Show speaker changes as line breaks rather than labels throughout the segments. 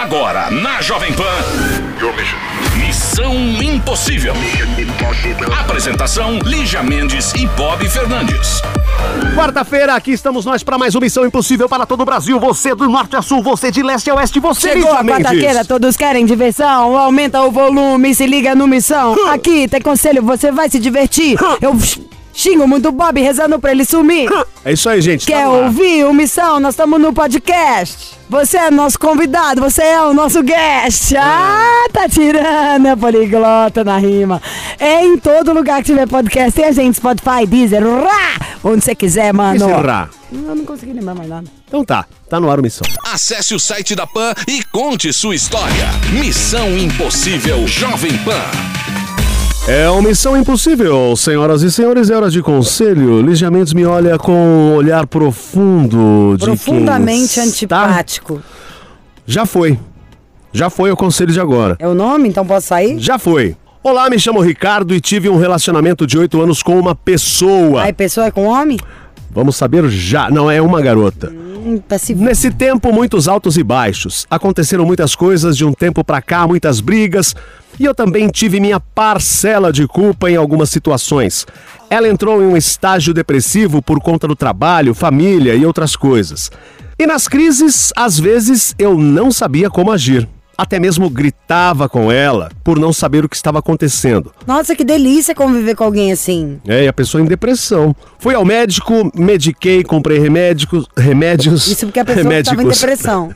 Agora, na Jovem Pan. Missão Impossível. Apresentação: Lígia Mendes e Bob Fernandes.
Quarta-feira, aqui estamos nós para mais uma Missão Impossível para todo o Brasil. Você do norte a sul, você de leste a oeste, você
Chegou
Lígia
a
Mendes.
quarta-feira, todos querem diversão. Aumenta o volume, se liga no Missão. Aqui tem conselho, você vai se divertir. Eu xingo muito Bob rezando pra ele sumir.
É isso aí, gente. tá
Quer ouvir o Missão? Nós estamos no podcast. Você é nosso convidado, você é o nosso guest. Ah, tá tirando a poliglota na rima. É em todo lugar que tiver podcast. Tem a gente, Spotify, Deezer, rá, onde você quiser, mano.
Esse rá.
Eu não consegui lembrar mais nada.
Então tá, tá no ar o Missão.
Acesse o site da Pan e conte sua história. Missão Impossível Jovem Pan.
É uma Missão Impossível, senhoras e senhores, é hora de conselho. Lígia Mendes me olha com um olhar profundo de
Profundamente
quem está-
antipático.
Já foi. Já foi o conselho de agora.
É o nome? Então posso sair?
Já foi. Olá, me chamo Ricardo e tive um relacionamento de oito anos com uma pessoa.
Aí, pessoa é com homem?
Vamos saber já. Não, é uma garota.
Hum,
Nesse tempo, muitos altos e baixos. Aconteceram muitas coisas de um tempo pra cá, muitas brigas. E eu também tive minha parcela de culpa em algumas situações. Ela entrou em um estágio depressivo por conta do trabalho, família e outras coisas. E nas crises, às vezes, eu não sabia como agir. Até mesmo gritava com ela por não saber o que estava acontecendo.
Nossa, que delícia conviver com alguém assim.
É, e a pessoa em depressão. Fui ao médico, mediquei, comprei remédicos, remédios.
Isso porque a pessoa estava em depressão.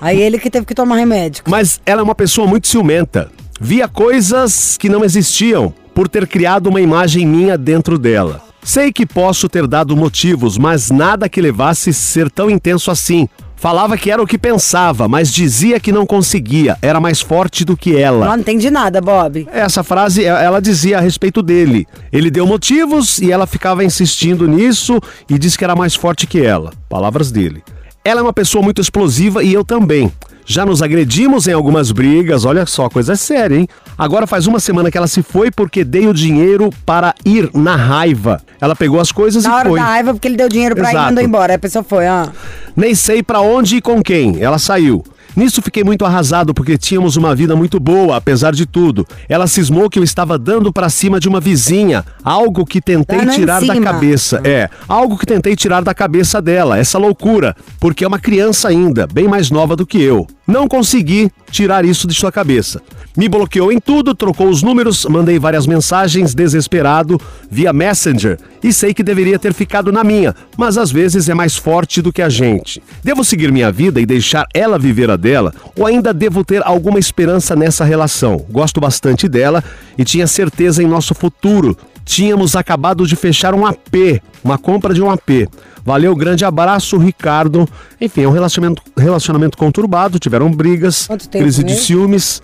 Aí ele que teve que tomar remédio.
Mas ela é uma pessoa muito ciumenta. Via coisas que não existiam por ter criado uma imagem minha dentro dela. Sei que posso ter dado motivos, mas nada que levasse a ser tão intenso assim. Falava que era o que pensava, mas dizia que não conseguia, era mais forte do que ela.
Não entendi nada, Bob.
Essa frase ela dizia a respeito dele. Ele deu motivos e ela ficava insistindo nisso e disse que era mais forte que ela. Palavras dele. Ela é uma pessoa muito explosiva e eu também. Já nos agredimos em algumas brigas, olha só, coisa séria, hein? Agora faz uma semana que ela se foi porque dei o dinheiro para ir na raiva. Ela pegou as coisas
Na
e
hora
foi.
da raiva, porque ele deu dinheiro pra ir e mandou embora. A pessoa foi, ó.
Nem sei pra onde e com quem. Ela saiu. Nisso fiquei muito arrasado porque tínhamos uma vida muito boa, apesar de tudo. Ela cismou que eu estava dando pra cima de uma vizinha, algo que tentei
Dando em
tirar da
cima.
cabeça. É, algo que tentei tirar da cabeça dela, essa loucura, porque é uma criança ainda, bem mais nova do que eu. Não consegui tirar isso de sua cabeça. Me bloqueou em tudo, trocou os números, mandei várias mensagens desesperado via Messenger e sei que deveria ter ficado na minha, mas às vezes é mais forte do que a gente. Devo seguir minha vida e deixar ela viver a dela ou ainda devo ter alguma esperança nessa relação? Gosto bastante dela e tinha certeza em nosso futuro. Tínhamos acabado de fechar um AP, uma compra de um AP. Valeu, grande abraço, Ricardo. Enfim, é um relacionamento, relacionamento conturbado, tiveram brigas,
tempo
crise de
mesmo?
ciúmes.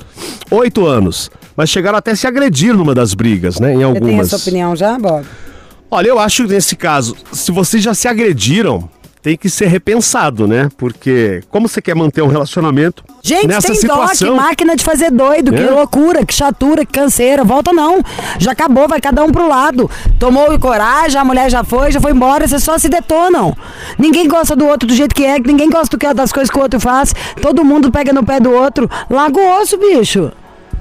Oito anos. Mas chegaram até a se agredir numa das brigas, né? Em
Você tem a
algumas.
sua opinião já, Bob?
Olha, eu acho que nesse caso, se vocês já se agrediram, tem que ser repensado, né? Porque como você quer manter um relacionamento
Gente,
nessa
tem dó, que
situação?
máquina de fazer doido, que
É.
loucura, que chatura, que canseira. Volta não. Já acabou, vai cada um pro lado. Tomou coragem, a mulher já foi, já foi embora, vocês só se detonam. Ninguém gosta do outro do jeito que é, ninguém gosta do que- das coisas que o outro faz. Todo mundo pega no pé do outro. Larga o osso, bicho.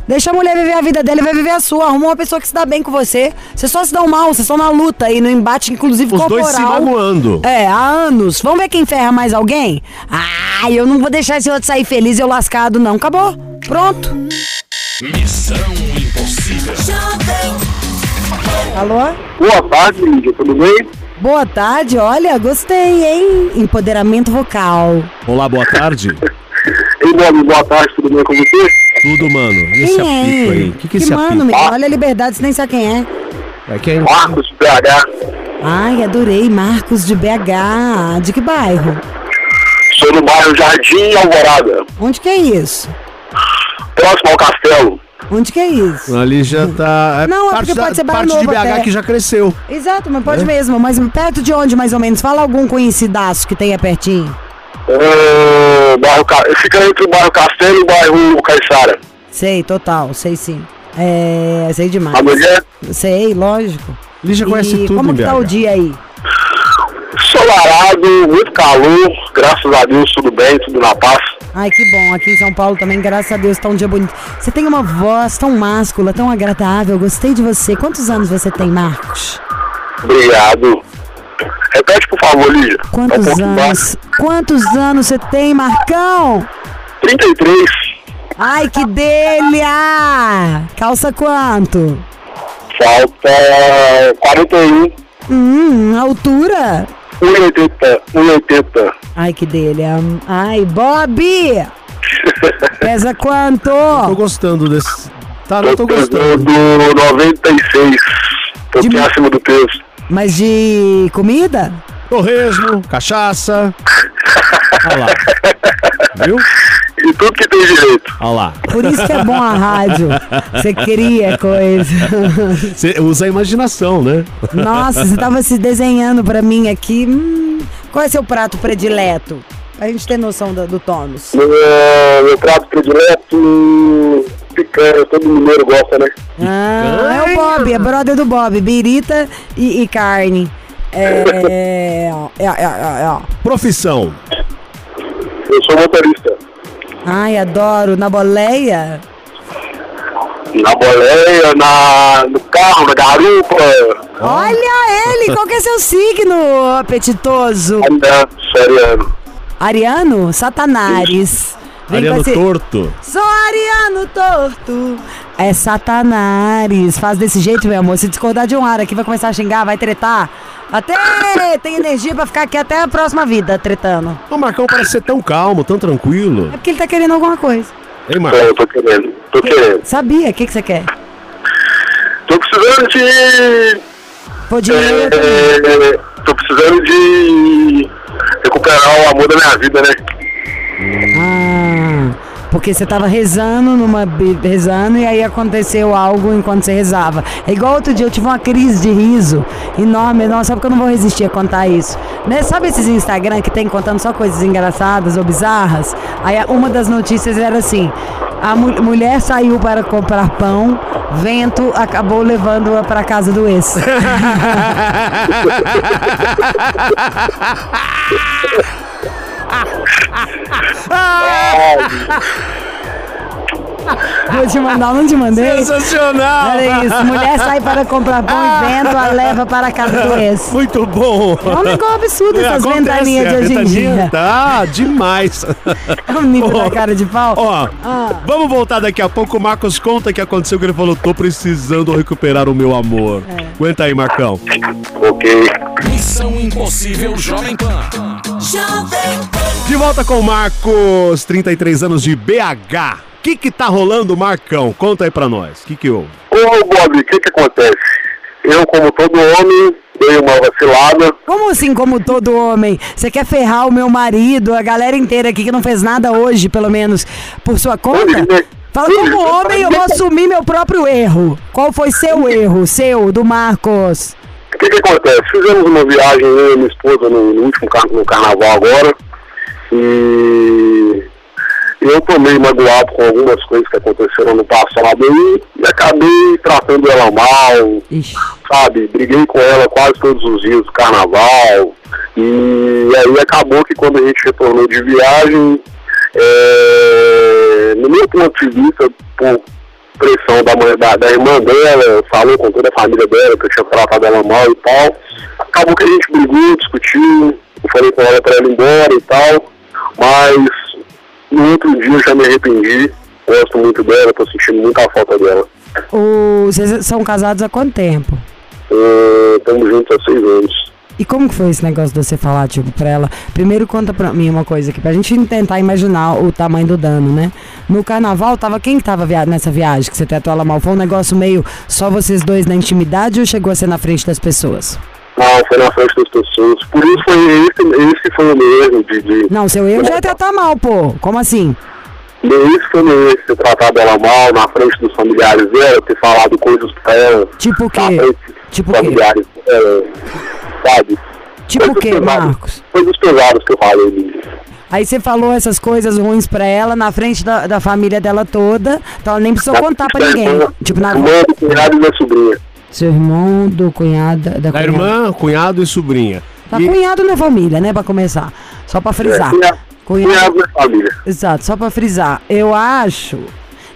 Deixa a mulher viver a vida dela e vai viver a sua. Arruma uma pessoa que se dá bem com você. Vocês só se dão mal, vocês estão na luta e no embate, inclusive
Os
corporal.
dois se magoando.
É, há anos. Vamos ver quem ferra mais alguém? Ah, eu não vou deixar esse outro sair feliz e eu lascado, não. Acabou. Pronto.
Missão Impossível.
Alô?
Boa tarde, Lídia, tudo bem?
Boa tarde, olha, gostei, hein? Empoderamento vocal.
Olá, boa tarde.
Ei, Bob, boa tarde, tudo bem com você?
Tudo, mano. E esse
Quem
apito
é?
aí? O que, que é esse
mano,
apito?
menino, olha a liberdade, você nem sabe quem é.
É quem?
Marcos BH,
Ai, adorei, Marcos de BH. De que bairro?
sou do bairro Jardim Alvorada,
Onde que é isso?
próximo ao castelo.
Onde que é isso?
Ali já tá. É
Não, é
parte
porque
da,
pode ser bairro
parte de BH
até.
que já cresceu.
Exato, mas pode mesmo. Mas perto de onde, mais ou menos? Fala algum conhecidaço que tenha pertinho.
É, bairro, Ca- fica entre o bairro Castelo e o bairro Caiçara.
Sei, total, sei sim. É, sei demais.
A mulher,
Sei, lógico.
Lígia conhece
e
tudo
como que tá o dia aí?
solarado, muito calor, graças a Deus tudo bem, tudo na paz.
Ai, que bom. Aqui em São Paulo também, graças a Deus, tá um dia bonito. Você tem uma voz tão máscula, tão agradável. Gostei de você. Quantos anos você tem, Marcos?
Obrigado. Repete, por favor, Lígia. É um
Quantos anos?
baixo.
Quantos anos você tem, Marcão?
33.
Ai, que delha! Calça quanto?
Falta 41.
Hum, altura?
1,80. 1,80.
Ai, que delha. Ai, Bob! Pesa quanto?
Tô gostando desse. Tá, não tô
pesando
gostando.
96. Tô
De
acima do peso.
Mas de comida?
Torresmo, cachaça. Olha lá. Viu?
E tudo que tem direito.
Olha lá.
Por isso que é bom a rádio. Você cria coisa.
Você usa a imaginação, né?
Nossa, você tava se desenhando pra mim aqui. Hum, qual é seu prato predileto? Pra gente ter noção do, do tônus.
Meu, meu prato predileto, picanha. Todo mineiro gosta, né?
Ah, é o Bob, é brother do Bob. Birita e, e carne. É, é, é, é, é.
Profissão.
Eu sou motorista.
Ai, adoro. Na boleia?
Na boleia, na, no carro, na garupa.
Olha ele! Qual que é seu signo, apetitoso?
Ainda, seriano.
Ariano? Satanares. Vem
Ariano
esse-
Torto.
Sou Ariano torto. É Satanares. Faz desse jeito, meu amor. Se discordar de um ar aqui, vai começar a xingar, vai tretar. Até tem energia pra ficar aqui até a próxima vida, tretando.
O Marcão parece ser tão calmo, tão tranquilo.
É porque ele tá querendo alguma coisa.
Hein, Marcão?
É, eu tô querendo. Tô querendo.
Sabia? O que, que você quer?
Tô precisando de.
Pô, dinheiro.
É, tô precisando de recuperar o amor da minha vida, né?
Ah, porque você tava rezando numa rezando e aí aconteceu algo enquanto você rezava. É igual outro dia eu tive uma crise de riso enorme, não, sabe que eu não vou resistir a contar isso. Né? Sabe esses Instagram que tem contando só coisas engraçadas ou bizarras? Aí uma das notícias era assim: a mu- mulher saiu para comprar pão, vento acabou levando-a para casa do ex. Vou te mandar, não te mandei?
Sensacional!
Era isso, mulher sai para comprar pão e vento, a leva para a casa do ex.
Muito bom!
É um negócio absurdo essas
Acontece,
ventaninhas de
a
hoje em dia.
Tá demais.
É um nível
Ó,
da cara de pau.
Ó,
Ah.
vamos voltar daqui a pouco. O Marcos conta o que aconteceu, que ele falou: tô precisando recuperar o meu amor.
É.
Aguenta aí, Marcão.
Ok.
Missão Impossível Jovem Pan.
De volta com o Marcos, 33 anos de BH. O que que tá rolando, Marcão? Conta aí pra nós. O que que houve?
Ô, Bob, o que que acontece? Eu, como todo homem, dei uma vacilada.
Como assim, como todo homem? Você quer ferrar o meu marido, a galera inteira aqui que não fez nada hoje, pelo menos, por sua conta?
Hoje,
Fala como homem, eu vou assumir meu próprio erro. Qual foi seu erro? Seu, do Marcos?
O que que acontece? Fizemos uma viagem, eu e minha esposa, no, no último car no carnaval agora. E eu tô meio magoado com algumas coisas que aconteceram no passado e, e acabei tratando ela mal,
Ixi.
sabe? Briguei com ela quase todos os dias do carnaval. E aí acabou que quando a gente retornou de viagem, é, no meu ponto de vista, por pressão da, mãe, da, da irmã dela, falou com toda a família dela que eu tinha tratado ela mal e tal. Acabou que a gente brigou, discutiu, eu falei com ela pra ela ir embora e tal, mas no outro dia eu já me arrependi, gosto muito dela, tô sentindo muita falta dela.
O- Vocês são casados há quanto tempo?
Estamos juntos há seis anos.
E como que foi esse negócio de você falar, tipo, pra ela? Primeiro conta pra mim uma coisa aqui, pra gente tentar imaginar o tamanho do dano, né? No carnaval, tava quem que tava via- nessa viagem que você tratou ela mal? Foi um negócio meio só vocês dois na intimidade ou chegou a ser na frente das pessoas?
Não, foi na frente das pessoas. Por isso foi esse, esse foi o meu erro de, de
Não, seu erro já é tratar mal, pô. Como assim?
esse foi o meu erro de ter tratado ela mal na frente dos familiares dela, ter falado coisas pra ela.
Tipo o quê? Tipo o quê?
familiares dela, sabe?
Tipo o quê,
pesadas-
Marcos?
Coisas pesadas que eu falei. Lili.
Aí você falou essas coisas ruins pra ela na frente da, da família dela toda, então ela nem precisou contar pra ninguém.
irmã-
Tipo, na
Irmã do cunhado e da sobrinha.
seu irmão, do cunhado, da
Da
cunhada.
irmã, cunhado e sobrinha.
Tá
E-
cunhado na família, né, pra começar. Só pra frisar.
É, cunha-
Cunhado.
Cunhado da família.
Exato, só pra frisar. Eu acho.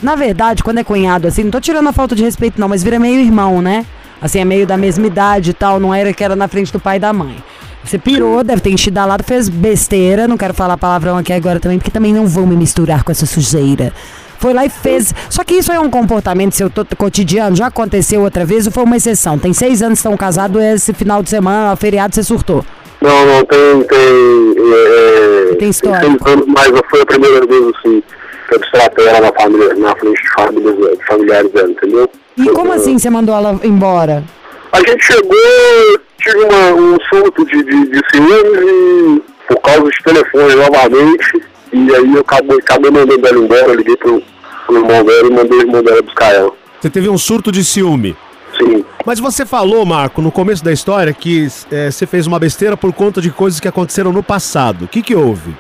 Na verdade, quando é cunhado, assim, não tô tirando a falta de respeito, não, mas vira meio irmão, né? Assim, é meio da mesma idade e tal, não era que era na frente do pai e da mãe. Você pirou, deve ter enchido a lata, fez besteira, não quero falar palavrão aqui agora também, porque também não vou me misturar com essa sujeira. Foi lá e fez. Só que isso é um comportamento seu cotidiano, já aconteceu outra vez ou foi uma exceção? Tem seis anos que estão casados, esse final de semana, feriado, você surtou.
Não, não, tem. Tem, é,
Tem história.
seis anos, mas foi a primeira vez assim que eu destratei ela na, família, na frente de de familiares dela, entendeu?
E como assim você mandou ela embora?
A gente chegou, tive uma, um surto de, de, de ciúmes e por causa de telefone novamente. E aí eu acabei, acabei mandando ela embora, liguei pro, pro irmão dela e mandei o irmão dela buscar ela.
Você teve um surto de ciúme.
Sim.
Mas você falou, Marco, no começo da história, que é, você fez uma besteira por conta de coisas que aconteceram no passado. O que, que houve?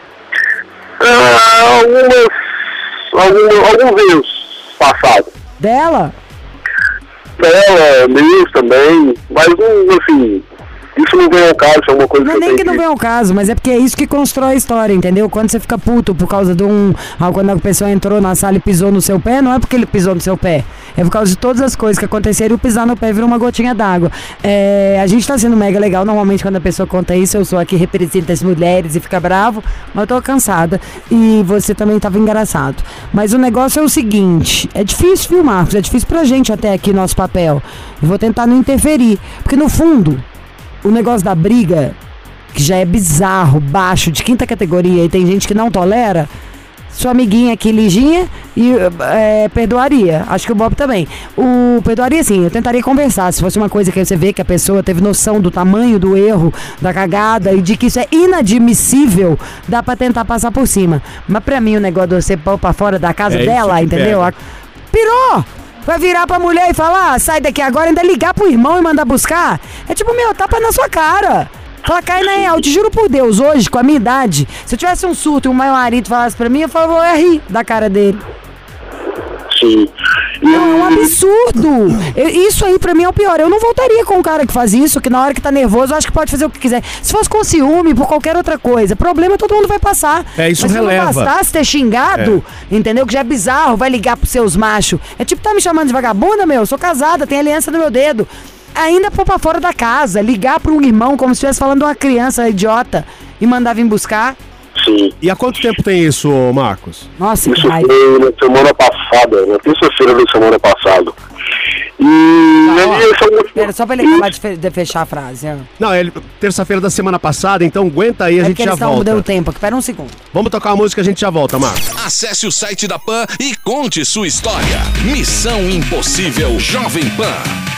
Ah, algumas. Algum, alguns erros passados.
Dela?
Dela, meus também, mas não, assim, isso não vem ao caso, é uma coisa
Não é
que
nem que não vem ao caso, mas é porque é isso que constrói a história, entendeu? Quando você fica puto por causa de um. ah, Quando a pessoa entrou na sala e pisou no seu pé, não é porque ele pisou no seu pé. É por causa de todas as coisas que aconteceram e o pisar no pé virou uma gotinha d'água. É, a gente tá sendo mega legal. Normalmente, quando a pessoa conta isso, eu sou aqui representa as mulheres e fica bravo, mas eu tô cansada. E você também tava engraçado. Mas o negócio é o seguinte: é difícil, viu, Marcos? É difícil pra gente até aqui nosso papel. Eu vou tentar não interferir. Porque no fundo, o negócio da briga, que já é bizarro, baixo, de quinta categoria, e tem gente que não tolera, sua amiguinha aqui, Liginha, e é, perdoaria. Acho que o Bob também. O perdoaria sim, eu tentaria conversar. Se fosse uma coisa que você vê que a pessoa teve noção do tamanho do erro, da cagada e de que isso é inadmissível, dá pra tentar passar por cima. Mas pra mim o negócio de você pôr pra fora da casa
É
dela, entendeu?
pega.
Pirou! Vai virar pra mulher e falar, "Ah, sai daqui agora, ainda ligar pro irmão e mandar buscar? É tipo, meu, tapa na sua cara. Fala, cai na real, te juro por Deus, hoje, com a minha idade, se eu tivesse um surto e o meu marido falasse pra mim, eu falava, eu ia rir da cara dele.
Sim. E,
Não, é um absurdo. Eu- isso aí pra mim é o pior. Eu não voltaria com o cara que faz isso, que na hora que tá nervoso, eu acho que pode fazer o que quiser. Se fosse com ciúme, por qualquer outra coisa, problema todo mundo vai passar.
É, isso
Mas
releva.
se não bastasse ter xingado, entendeu? Que já é bizarro, vai ligar pros seus machos. É tipo, tá me chamando de vagabunda, meu? Eu sou casada, tenho aliança no meu dedo. Ainda pôr pra fora da casa, ligar pra um irmão como se estivesse falando de uma criança idiota e mandar vir buscar.
Sim.
E há quanto tempo tem isso, Marcos?
Nossa, que
Isso
raiva.
foi na semana passada, na terça-feira da semana passada. E aí, o motivo-
Pera, só pra ele acabar de, fe- de fechar a frase. ó.
Não, é terça-feira da semana passada, então aguenta aí, a
É
gente
porque
já volta.
deu tempo aqui. Pera um segundo.
Vamos tocar uma música, a gente já volta, Marcos.
Acesse o site da PAN e conte sua história. Missão Impossível Jovem Pan.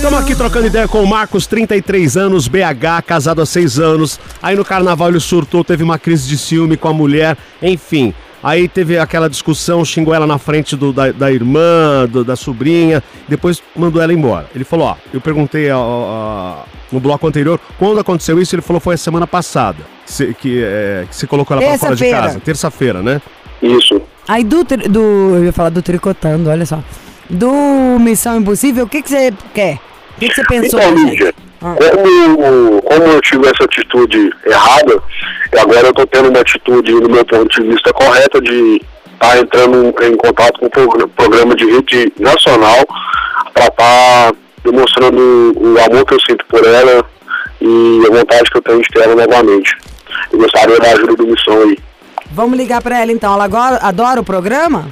Estamos aqui trocando ideia com o Marcos, 33 anos, BH, casado há 6 anos. Aí no carnaval ele surtou, teve uma crise de ciúme com a mulher, enfim. Aí teve aquela discussão, xingou ela na frente do- da, da irmã, do- da sobrinha, depois mandou ela embora. Ele falou: Ó, eu perguntei ó, ó, no bloco anterior quando aconteceu isso, ele falou: Foi a semana passada que você que, é, que você colocou ela pra fora de casa. Terça-feira, né?
Isso.
Aí do, do. Eu ia falar do tricotando, olha só. Do Missão Impossível, o que que você quer? Que que você pensou?
Então? Lídia,
Ah.
como, como eu tive essa atitude errada, e agora eu estou tendo uma atitude, no meu ponto de vista, correta de estar entrando em contato com o progr- programa de rede nacional para estar demonstrando o amor que eu sinto por ela e a vontade que eu tenho de ter ela novamente. Eu gostaria da ajuda do Missão aí.
Vamos ligar pra ela então. Ela agora adora o programa?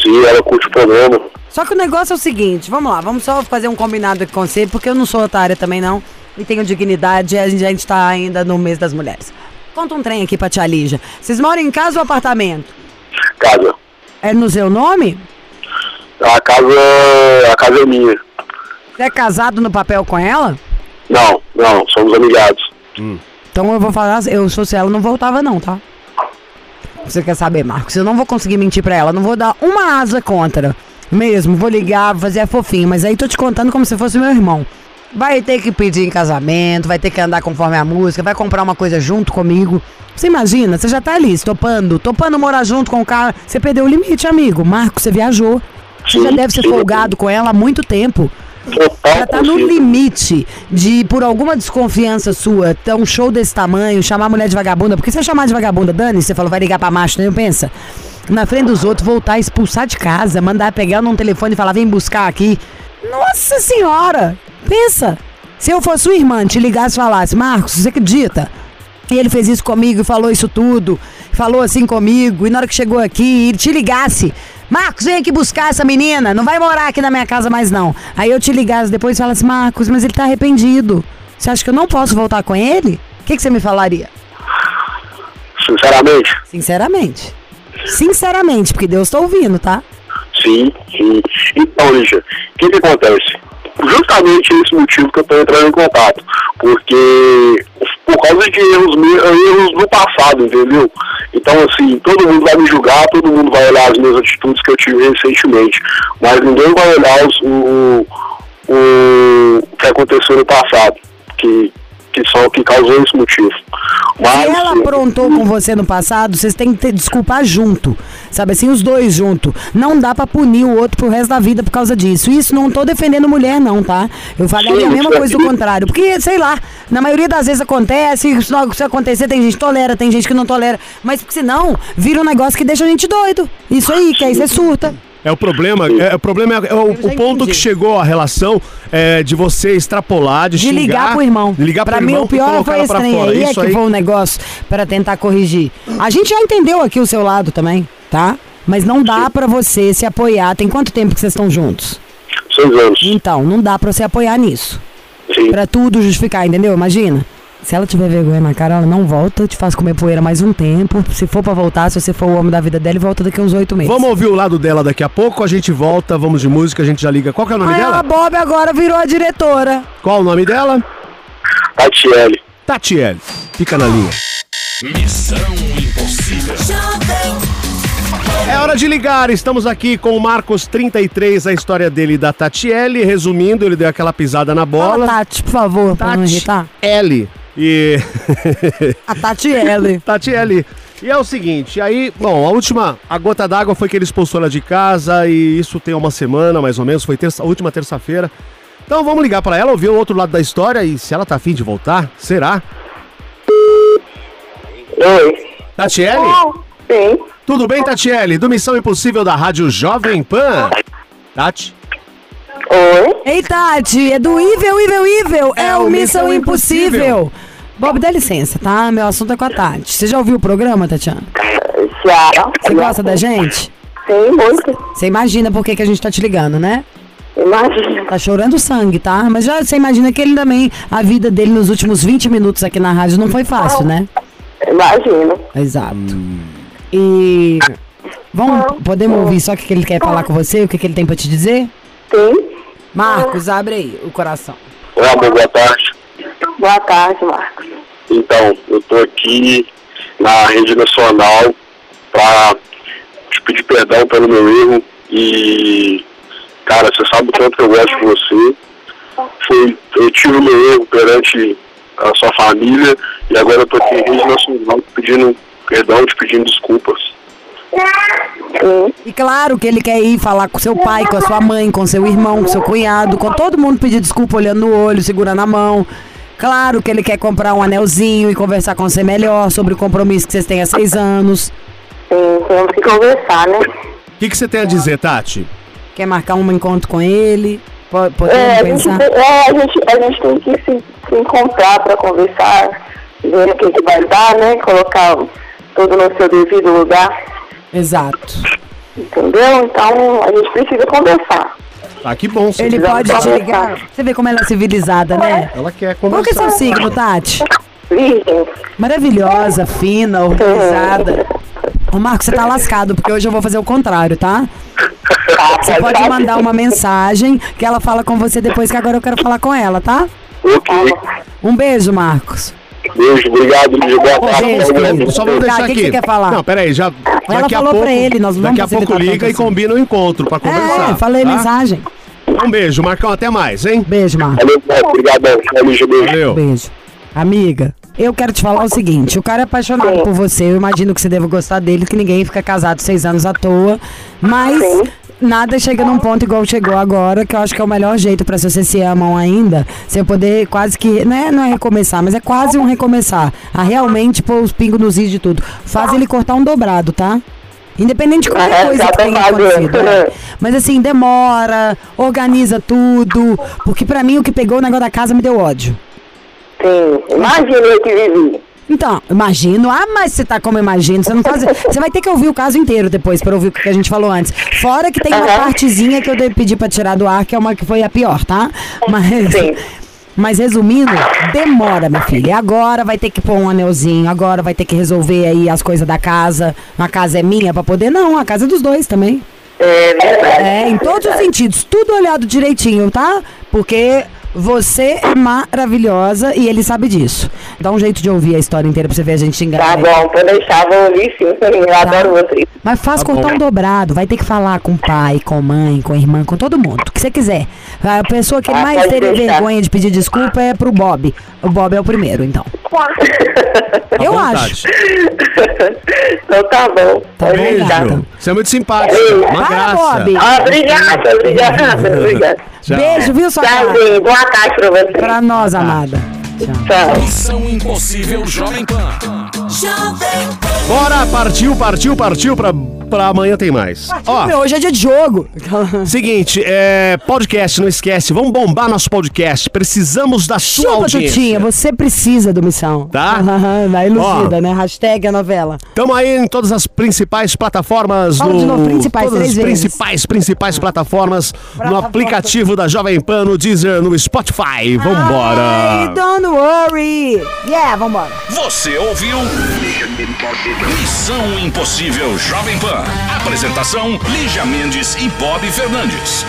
Se ela curte o programa,
Só que o negócio é o seguinte, vamos lá, vamos só fazer um combinado aqui com você, porque eu não sou otária também não, e tenho dignidade, e a gente, a gente tá ainda no mês das mulheres. Conta um trem aqui pra tia Lígia. Vocês moram em casa ou apartamento?
casa.
É no seu nome?
A casa, a casa é minha.
Você é casado no papel com ela?
Não, não, somos amigados.
Então eu vou falar, eu se fosse ela, não voltava não, tá? Você quer saber, Marcos? Eu não vou conseguir mentir pra ela, não vou dar uma asa contra. Mesmo, vou ligar, vou fazer a fofinha, mas aí tô te contando como se fosse meu irmão. Vai ter que pedir em casamento, vai ter que andar conforme a música, vai comprar uma coisa junto comigo. Você imagina, você já tá ali, topando, topando morar junto com o cara. Você perdeu o limite, amigo. Marcos, você viajou. Você já deve ser
sim.
folgado com ela há muito tempo.
Total
Já tá no limite de, por alguma desconfiança sua, ter um show desse tamanho, chamar a mulher de vagabunda. Porque se eu chamar de vagabunda, Dani, você falou, vai ligar pra macho, não pensa? Na frente dos outros, voltar a expulsar de casa, mandar pegar num telefone e falar, vem buscar aqui. Nossa senhora! Pensa! Se eu fosse sua irmã, te ligasse e falasse, Marcos, você acredita? E ele fez isso comigo e falou isso tudo, falou assim comigo, e na hora que chegou aqui, ele te ligasse. Marcos, vem aqui buscar essa menina, não vai morar aqui na minha casa mais não. Aí eu te ligasse depois e falasse, Marcos, mas ele tá arrependido. Você acha que eu não posso voltar com ele? O que, que você me falaria?
Sinceramente,
Sinceramente. Sinceramente, porque Deus tá ouvindo, tá?
sim, sim. Então, Lígia, o que que acontece? Justamente esse motivo que eu tô entrando em contato. Porque por causa de erros, erros do passado, entendeu? Então, assim, todo mundo vai me julgar, todo mundo vai olhar as minhas atitudes que eu tive recentemente. Mas ninguém vai olhar os- o, o, o que aconteceu no passado, que, que, só, que causou esse motivo. Mas,
Se ela aprontou com você no passado, vocês têm que ter, desculpar junto. Sabe assim, os dois junto. Não dá pra punir o outro pro resto da vida por causa disso. Isso não tô defendendo mulher, não, tá? Eu falei a mesma coisa do contrário. Porque, sei lá, na maioria das vezes acontece, se se acontecer, tem gente que tolera, tem gente que não tolera. Mas porque senão, vira um negócio que deixa a gente doido. Isso aí, que aí você surta.
É o problema, é, o problema é, é o, o ponto
entendi.
que chegou a relação é, de você extrapolar, de,
De
xingar,
ligar pro irmão.
de ligar
pra
pro
mim,
irmão
o pior foi esse
pra
trem aí, é que
aí,
foi um negócio para tentar corrigir. A gente já entendeu aqui o seu lado também, tá? Mas não dá pra você se apoiar. Tem quanto tempo que vocês estão juntos?
seis anos.
Então, não dá pra você apoiar nisso.
Sim.
Pra tudo justificar, entendeu? Imagina. Se ela tiver vergonha na cara, ela não volta, te faz comer poeira mais um tempo. Se for pra voltar, se você for o homem da vida dela, volta daqui a uns oito meses.
Vamos ouvir o lado dela daqui a pouco, a gente volta, vamos de música, a gente já liga. Qual que é o nome
Aí a
dela?
Bob agora virou a diretora.
Qual o nome dela?
Tatiele.
Tatiele. Fica na linha.
Missão Impossível.
É hora de ligar, estamos aqui com o Marcos 33, a história dele e da Tatiele. Resumindo, ele deu aquela pisada na
Fala,
bola.
Tati, por favor, pra não irritar.
L. E.
A Tati L.
Tatiele. E é o seguinte, aí, bom, a última, a gota d'água foi que ele expulsou ela de casa e isso tem uma semana, mais ou menos, foi terça, a última terça-feira. Então vamos ligar pra ela, ouvir o outro lado da história e se ela tá afim de voltar, será?
Oi.
Tatiele?
Sim.
Tudo bem, Tatiele? Do Missão Impossível da Rádio Jovem Pan? Tati?
Oi.
Ei, Tati, é do Evil, Evil, Evil. É, o Missão Impossível. Bob, dá licença, tá? Meu assunto é com a Tati. Você já ouviu o programa, Tatiana?
Já.
Você gosta da gente?
Sim, muito.
Você imagina por que, que a gente tá te ligando, né?
Imagina.
Tá chorando sangue, tá? Mas já você imagina que ele também, a vida dele nos últimos 20 minutos aqui na rádio não foi fácil, né?
Imagina.
Exato. E. Vamos, podemos ouvir só o que que ele quer falar com você, o que que ele tem pra te dizer?
Sim.
Marcos, abre aí o coração.
Oi, amor, boa tarde.
Boa tarde, Marcos.
Então, eu tô aqui na rede nacional pra te pedir perdão pelo meu erro e, cara, você sabe o quanto que eu gosto de você. Foi, eu tive o meu erro perante a sua família e agora eu tô aqui em rede nacional te pedindo perdão, te pedindo desculpas.
E claro que ele quer ir falar com seu pai, com a sua mãe, com seu irmão, com seu cunhado, com todo mundo pedir desculpa olhando no olho, segurando a mão. Claro que ele quer comprar um anelzinho e conversar com você melhor sobre o compromisso que vocês têm há seis anos.
Sim, temos que conversar, né?
O que, que você tem a dizer, Tati?
Quer marcar um encontro com ele? Po- Podemos
É, a gente,
pensar?
tem- é, a gente, a gente tem que se, se encontrar para conversar, ver o que, que vai dar, né? Colocar tudo no seu devido lugar,
Exato.
entendeu? Então a gente precisa conversar.
Ah, que bom. sim.
Ele pode te
conversar.
ligar. Você vê como ela é civilizada, né?
Ela quer
Qual que é seu
conversar.
signo, Tati?
Virgem.
Maravilhosa, fina, organizada. Ô, Marcos, você tá lascado, porque hoje eu vou fazer o contrário, tá? Você pode mandar uma mensagem que ela fala com você depois, que agora eu quero falar com ela, tá?
Ok.
Um beijo, Marcos.
Beijo, obrigado, Lígia. Boa tarde.
beijo, querido.
Só vamos
Tá,
deixar
o que
aqui.
você quer falar?
Não, peraí, já.
Ela
daqui a
falou
pouco,
pra ele, nós não
Daqui a
vamos
pouco liga e
assim.
combina o encontro pra conversar.
É, falei
tá?
mensagem.
Um beijo, Marcão, até mais, hein?
Beijo, Marcos.
Valeu, obrigado. Lígia, beijo.
Valeu.
Beijo. Amiga, eu quero te falar o seguinte: o cara é apaixonado por você. Eu imagino que você deva gostar dele, que ninguém fica casado seis anos à toa. Mas
Sim.
Nada chega num ponto igual chegou agora, que eu acho que é o melhor jeito pra se vocês se amam ainda, você poder quase que, não é, não é recomeçar, mas é quase um recomeçar. A realmente pôr os pingos nos is de tudo. Faz ele cortar um dobrado, tá? Independente de qualquer
É,
coisa que
tô
tenha acontecido.
né?
é. Mas assim, demora, organiza tudo. Porque pra mim o que pegou o negócio da casa me deu ódio.
Sim, imagina eu que vivi.
Então, imagino. Ah, mas você tá como imagino. Você não faz. Você vai ter que ouvir o caso inteiro depois pra ouvir o que a gente falou antes. Fora que tem uma partezinha que eu pedi pra tirar do ar, que é uma que foi a pior, tá? Mas.
Sim.
Mas resumindo, demora, minha filha. Agora vai ter que pôr um anelzinho, agora vai ter que resolver aí as coisas da casa. A casa é minha pra poder. Não, a casa é dos dois também.
É verdade.
É, em todos os sentidos, tudo olhado direitinho, tá? Porque você é maravilhosa e ele sabe disso. Dá um jeito de ouvir a história inteira pra você ver a gente enganar.
Tá bom, pode deixar, vou ouvir sim, eu adoro vocês.
Mas faz
Tá
cortar
bom.
um dobrado, vai ter que falar com o pai, com a mãe, com a irmã, com todo mundo, o que você quiser. A pessoa que
Ah,
mais teria
deixar.
vergonha de pedir desculpa é pro Bob. O Bob é o primeiro, então.
À
Eu acho.
então tá bom,
Tá bom, gata.
Beijo. Você é muito simpática.
Beijo.
Uma
Para,
graça.
Bob.
Ah, obrigada, obrigada, obrigada.
Tchau.
Beijo, viu, sua cara?
Tchauzinho, boa tarde pra você.
Pra nós, amada. Tchau.
Tchau.
Missão Impossível Jovem Pan.
Bora, partiu, partiu, partiu. Pra, pra amanhã tem mais. Ó,
Meu, Hoje é dia de jogo.
seguinte, é, podcast, não esquece. Vamos bombar nosso podcast. Precisamos da sua
Chupa,
audiência.
Tutinha, você precisa do Missão.
Tá?
Vai iludida, né? Hashtag a novela.
Tamo aí em todas as principais plataformas
Fala
no
de novo, principais,
todas as
três vezes.
principais principais plataformas no aplicativo da Jovem Pan, no Deezer, no Spotify.
Ai,
Vambora.
don't worry. Yeah, vambora.
Você ouviu? Missão Impossível Jovem Pan. Apresentação: Lígia Mendes e Bob Fernandes.